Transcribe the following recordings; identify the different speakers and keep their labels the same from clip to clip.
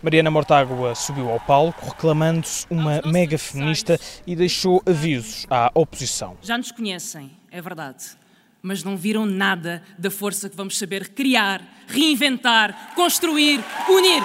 Speaker 1: Mariana Mortágua subiu ao palco reclamando-se uma mega feminista e deixou avisos à oposição.
Speaker 2: Já nos conhecem, é verdade, mas não viram nada da força que vamos saber criar, reinventar, construir, unir.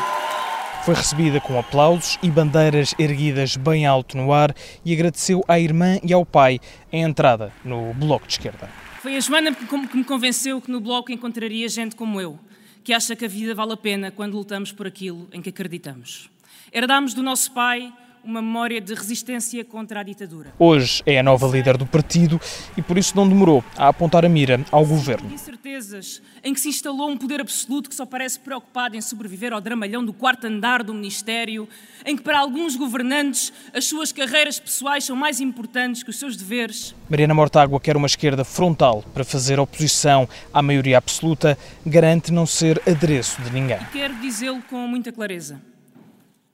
Speaker 1: Foi recebida com aplausos e bandeiras erguidas bem alto no ar e agradeceu à irmã e ao pai a entrada no Bloco de Esquerda.
Speaker 2: Foi a Joana que me convenceu que no Bloco encontraria gente como eu que acha que a vida vale a pena quando lutamos por aquilo em que acreditamos. Herdámos do nosso pai uma memória de resistência contra a ditadura.
Speaker 1: Hoje é a nova líder do partido e por isso não demorou a apontar a mira ao governo.
Speaker 2: Incertezas em que se instalou um poder absoluto que só parece preocupado em sobreviver ao dramalhão do quarto andar do Ministério, em que para alguns governantes as suas carreiras pessoais são mais importantes que os seus deveres.
Speaker 1: Mariana Mortágua quer uma esquerda frontal para fazer oposição à maioria absoluta, garante não ser adereço de ninguém. E
Speaker 2: quero dizê-lo com muita clareza.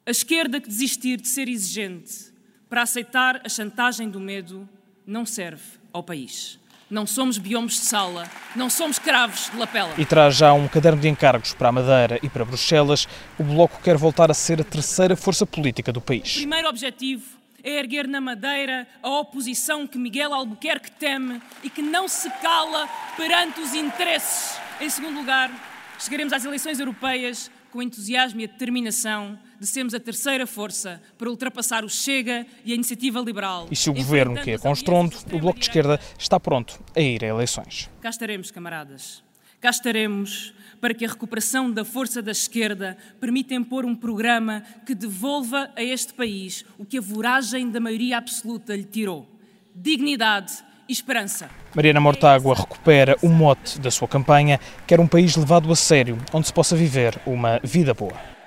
Speaker 2: A esquerda que desistir de ser exigente para aceitar a chantagem do medo não serve ao país. Não somos biomes de sala, não somos cravos de lapela.
Speaker 1: E traz já um caderno de encargos para a Madeira e para Bruxelas. O Bloco quer voltar a ser a terceira força política do país.
Speaker 2: O primeiro objetivo é erguer na Madeira a oposição que Miguel Albuquerque teme e que não se cala perante os interesses. Em segundo lugar, chegaremos às eleições europeias com entusiasmo e a determinação de sermos a terceira força para ultrapassar o Chega e a Iniciativa Liberal.
Speaker 1: E se o governo quer com estrondo, o Bloco de Esquerda está pronto a ir a eleições.
Speaker 2: Cá estaremos, camaradas. Cá estaremos para que a recuperação da força da esquerda permita impor um programa que devolva a este país o que a voragem da maioria absoluta lhe tirou: dignidade e esperança.
Speaker 1: Mariana Mortágua recupera o mote da sua campanha, quer um país levado a sério, onde se possa viver uma vida boa.